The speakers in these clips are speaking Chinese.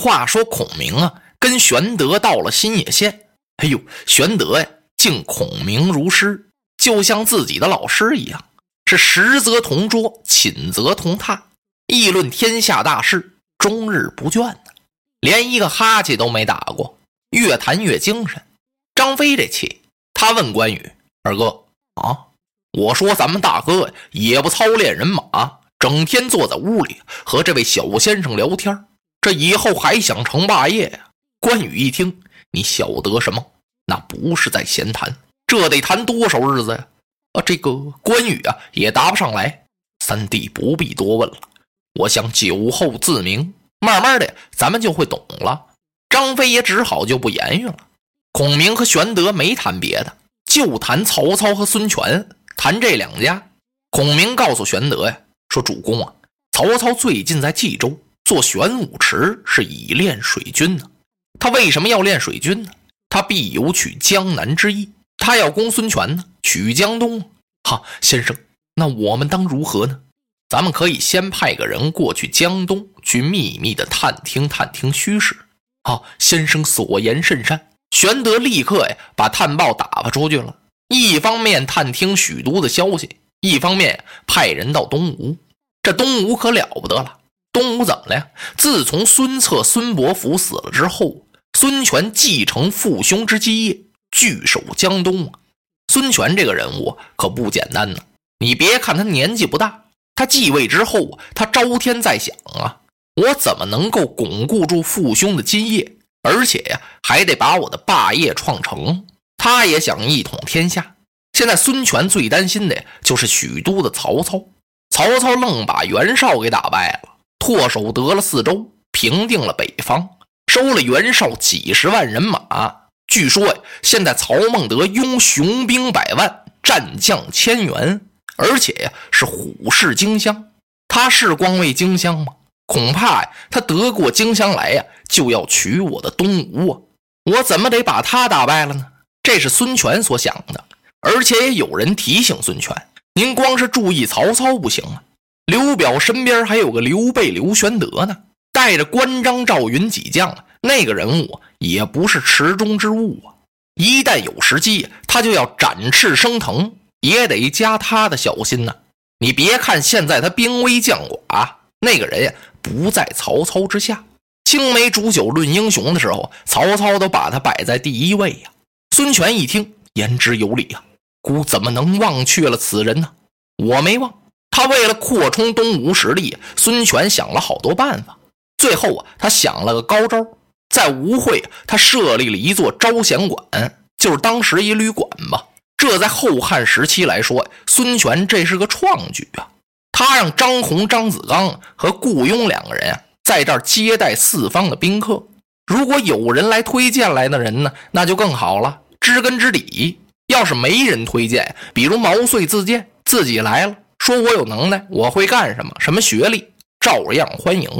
话说孔明啊，跟玄德到了新野县。哎呦，玄德呀，敬孔明如师，就像自己的老师一样，是食则同桌，寝则同榻，议论天下大事，终日不倦呢。连一个哈欠都没打过，越谈越精神。张飞这气，他问关羽：“二哥啊，我说咱们大哥，也不操练人马，整天坐在屋里和这位小先生聊天，这以后还想成霸业呀？”关羽一听。你晓得什么？那不是在闲谈，这得谈多少日子呀？啊，这个关羽啊也答不上来。三弟不必多问了，我想酒后自明，慢慢的咱们就会懂了。张飞也只好就不言语了。孔明和玄德没谈别的，就谈曹操和孙权，谈这两家。孔明告诉玄德呀，说主公啊，曹操最近在冀州做玄武池，是以练水军呢。他为什么要练水军呢？他必有取江南之意。他要攻孙权呢，取江东。哈，先生，那我们当如何呢？咱们可以先派个人过去江东，去秘密的探听探听虚实。好，先生所言甚善。玄德立刻呀，把探报打发出去了。一方面探听许都的消息，一方面派人到东吴。这东吴可了不得了。东吴怎么了呀？自从孙策、孙伯符死了之后。孙权继承父兄之基业，据守江东啊！孙权这个人物可不简单呢。你别看他年纪不大，他继位之后，他朝天在想啊，我怎么能够巩固住父兄的基业，而且呀，还得把我的霸业创成。他也想一统天下。现在孙权最担心的就是许都的曹操。曹操愣把袁绍给打败了，唾手得了四周，平定了北方。收了袁绍几十万人马，据说呀，现在曹孟德拥雄兵百万，战将千员，而且呀是虎视荆襄。他是光为荆襄吗？恐怕呀，他得过荆襄来呀，就要取我的东吴啊！我怎么得把他打败了呢？这是孙权所想的，而且也有人提醒孙权：您光是注意曹操不行啊，刘表身边还有个刘备、刘玄德呢。带着关张赵云几将，那个人物也不是池中之物啊！一旦有时机，他就要展翅升腾，也得加他的小心呐。你别看现在他兵微将寡，那个人呀不在曹操之下。青梅煮酒论英雄的时候，曹操都把他摆在第一位呀。孙权一听，言之有理啊，孤怎么能忘却了此人呢？我没忘，他为了扩充东吴实力，孙权想了好多办法。最后啊，他想了个高招，在吴会他设立了一座招贤馆，就是当时一旅馆吧。这在后汉时期来说，孙权这是个创举啊。他让张宏、张子刚和顾雍两个人啊，在这儿接待四方的宾客。如果有人来推荐来的人呢，那就更好了，知根知底。要是没人推荐，比如毛遂自荐，自己来了，说我有能耐，我会干什么，什么学历，照样欢迎。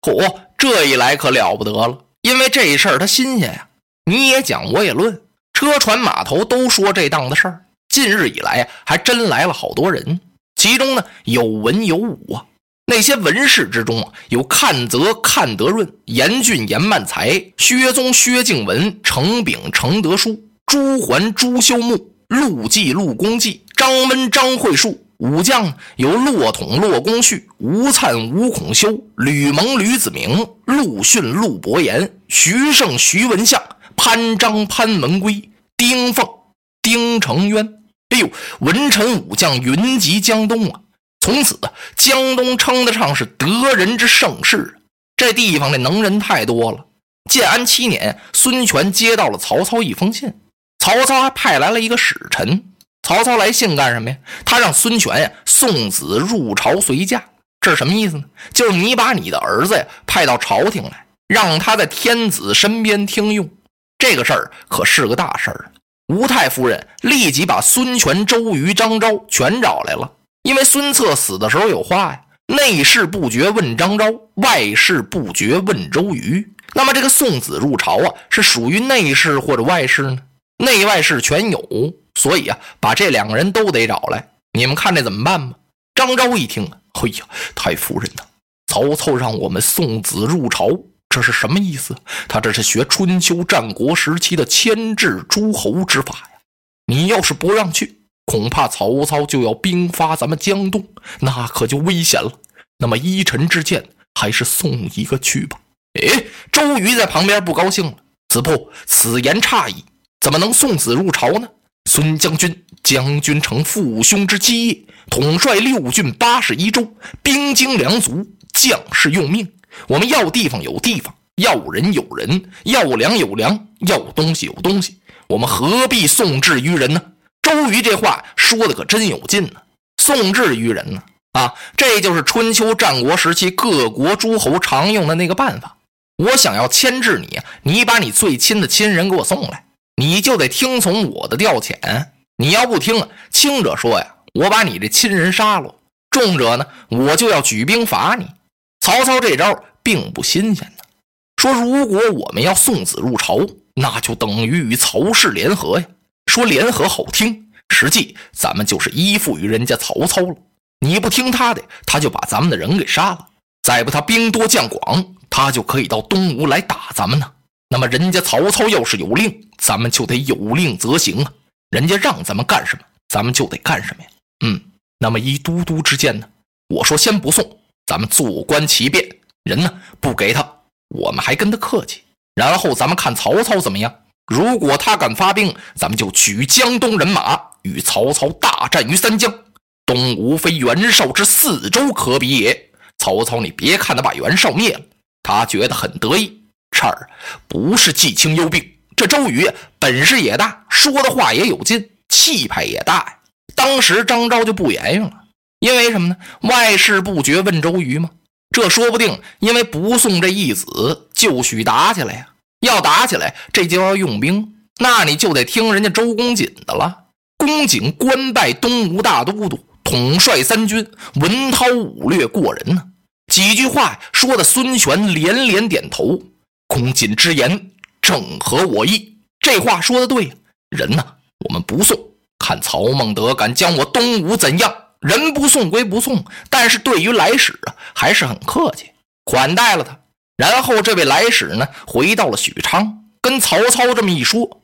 嚯，这一来可了不得了，因为这事儿他新鲜呀。你也讲，我也论，车船码头都说这档子事儿。近日以来还真来了好多人，其中呢有文有武啊。那些文士之中啊，有看泽、看德润、严俊、严曼才、薛宗、薛敬文、程炳、程德书、朱桓、朱修木、陆绩、陆公绩、张温、张惠树。武将有骆统、骆公绪、吴灿、吴孔修、吕蒙、吕子明、陆逊、陆伯言、徐盛、徐文相、潘璋、潘文圭、丁奉、丁承渊。哎呦，文臣武将云集江东啊！从此，江东称得上是得人之盛世。这地方的能人太多了。建安七年，孙权接到了曹操一封信，曹操还派来了一个使臣。曹操来信干什么呀？他让孙权呀送子入朝随驾，这是什么意思呢？就是你把你的儿子呀派到朝廷来，让他在天子身边听用。这个事儿可是个大事儿！吴太夫人立即把孙权、周瑜、张昭全找来了，因为孙策死的时候有话呀：“内事不决问张昭，外事不决问周瑜。”那么这个送子入朝啊，是属于内事或者外事呢？内外事全有。所以啊，把这两个人都得找来，你们看这怎么办吧？张昭一听，哎呀，太夫人呐，曹操让我们送子入朝，这是什么意思？他这是学春秋战国时期的牵制诸侯之法呀！你要是不让去，恐怕曹操就要兵发咱们江东，那可就危险了。那么依臣之见，还是送一个去吧。哎，周瑜在旁边不高兴了。子布，此言差矣，怎么能送子入朝呢？孙将军，将军承父兄之基业，统帅六郡八十一州，兵精粮足，将士用命。我们要地方有地方，要人有人，要粮有粮，要东西有东西。我们何必送至于人呢？周瑜这话说的可真有劲呢。送至于人呢？啊，这就是春秋战国时期各国诸侯常用的那个办法。我想要牵制你，你把你最亲的亲人给我送来，你就得听从我的调遣。你要不听，轻者说呀，我把你这亲人杀了；重者呢，我就要举兵伐你。曹操这招并不新鲜呢。说如果我们要送子入朝，那就等于与曹氏联合呀。说联合好听，实际咱们就是依附于人家曹操了。你不听他的，他就把咱们的人给杀了；再不他兵多将广。他就可以到东吴来打咱们呢。那么人家曹操要是有令，咱们就得有令则行啊。人家让咱们干什么，咱们就得干什么呀。嗯，那么依都督之见呢？我说先不送，咱们坐观其变。人呢不给他，我们还跟他客气。然后咱们看曹操怎么样。如果他敢发兵，咱们就举江东人马与曹操大战于三江。东吴非袁绍之四州可比也。曹操，你别看他把袁绍灭了。他觉得很得意，这儿不是季轻忧病。这周瑜本事也大，说的话也有劲，气派也大呀。当时张昭就不言语了，因为什么呢？外事不决问周瑜吗？这说不定因为不送这义子，就许打起来呀。要打起来，这就要用兵，那你就得听人家周公瑾的了。公瑾官拜东吴大都督，统帅三军，文韬武略过人呢。几句话说的，孙权连连点头。公瑾之言正合我意，这话说的对。人呢，我们不送，看曹孟德敢将我东吴怎样？人不送归不送，但是对于来使啊，还是很客气，款待了他。然后这位来使呢，回到了许昌，跟曹操这么一说，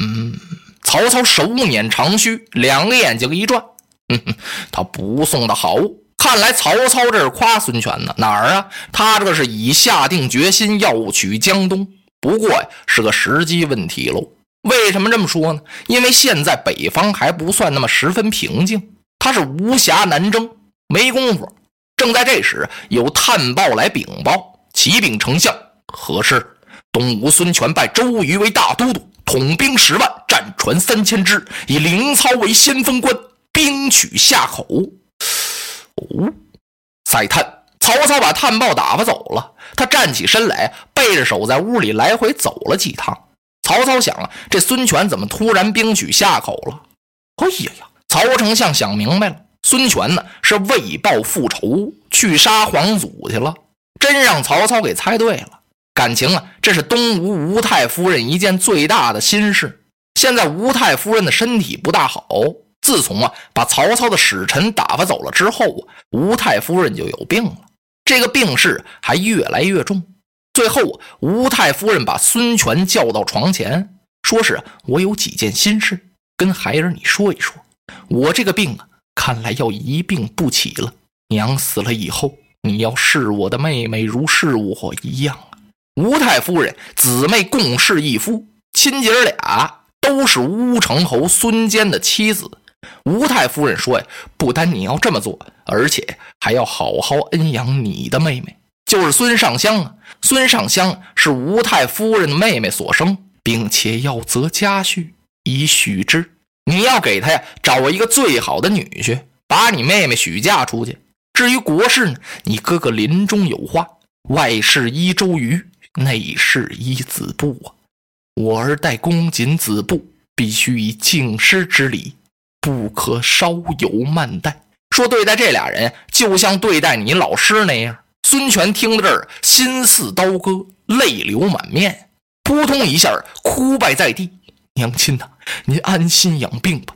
嗯，曹操手捻长须，两个眼睛一转，哼哼，他不送的好。看来曹操这是夸孙权呢，哪儿啊？他这是已下定决心要取江东，不过呀是个时机问题喽。为什么这么说呢？因为现在北方还不算那么十分平静，他是无暇南征，没工夫。正在这时，有探报来禀报：启禀丞相，何事？东吴孙权拜周瑜为大都督，统兵十万，战船三千只，以凌操为先锋官，兵取夏口。哦，再探，曹操把探报打发走了。他站起身来，背着手在屋里来回走了几趟。曹操想啊，这孙权怎么突然兵取夏口了？哎呀呀！曹丞相想明白了，孙权呢是为报复仇，去杀皇祖去了。真让曹操给猜对了。感情啊，这是东吴吴太夫人一件最大的心事。现在吴太夫人的身体不大好。自从啊把曹操的使臣打发走了之后啊，吴太夫人就有病了。这个病势还越来越重。最后，吴太夫人把孙权叫到床前，说是我有几件心事跟孩儿你说一说。我这个病啊，看来要一病不起了。娘死了以后，你要视我的妹妹如视我一样啊。吴太夫人姊妹共侍一夫，亲姐俩都是乌程侯孙坚的妻子。吴太夫人说：“呀，不单你要这么做，而且还要好好恩养你的妹妹，就是孙尚香啊。孙尚香是吴太夫人的妹妹所生，并且要择家婿以许之。你要给他呀找一个最好的女婿，把你妹妹许嫁出去。至于国事呢，你哥哥临终有话：外事依周瑜，内事依子布啊。我儿待公瑾、子布，必须以敬师之礼。”不可稍有慢待。说对待这俩人，就像对待你老师那样。孙权听到这儿，心似刀割，泪流满面，扑通一下哭拜在地。娘亲呐，您安心养病吧。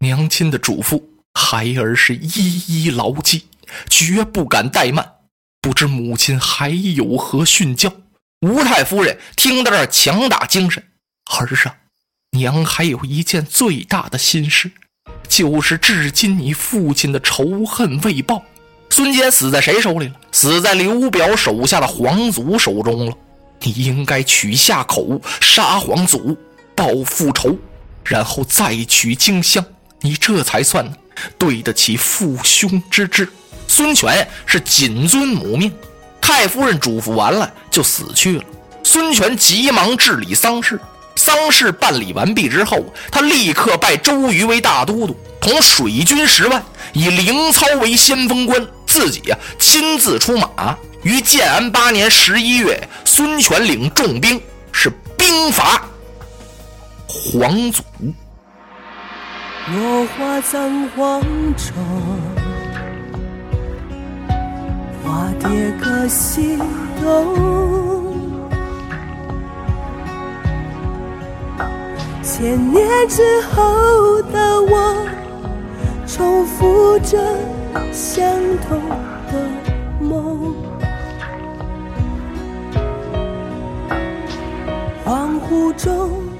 娘亲的嘱咐，孩儿是一一牢记，绝不敢怠慢。不知母亲还有何训教？吴太夫人听到这儿，强打精神：“儿啊，娘还有一件最大的心事，就是至今你父亲的仇恨未报。孙坚死在谁手里了？死在刘表手下的皇祖手中了。你应该取下口，杀皇祖，报复仇，然后再取荆襄，你这才算对得起父兄之志。”孙权是谨遵母命，太夫人嘱咐完了就死去了。孙权急忙治理丧事，丧事办理完毕之后，他立刻拜周瑜为大都督，统水军十万，以凌操为先锋官，自己呀亲自出马。于建安八年十一月，孙权领重兵是兵伐黄祖。落花葬黄冢。花蝶各西东，千年之后的我，重复着相同的梦。恍惚中。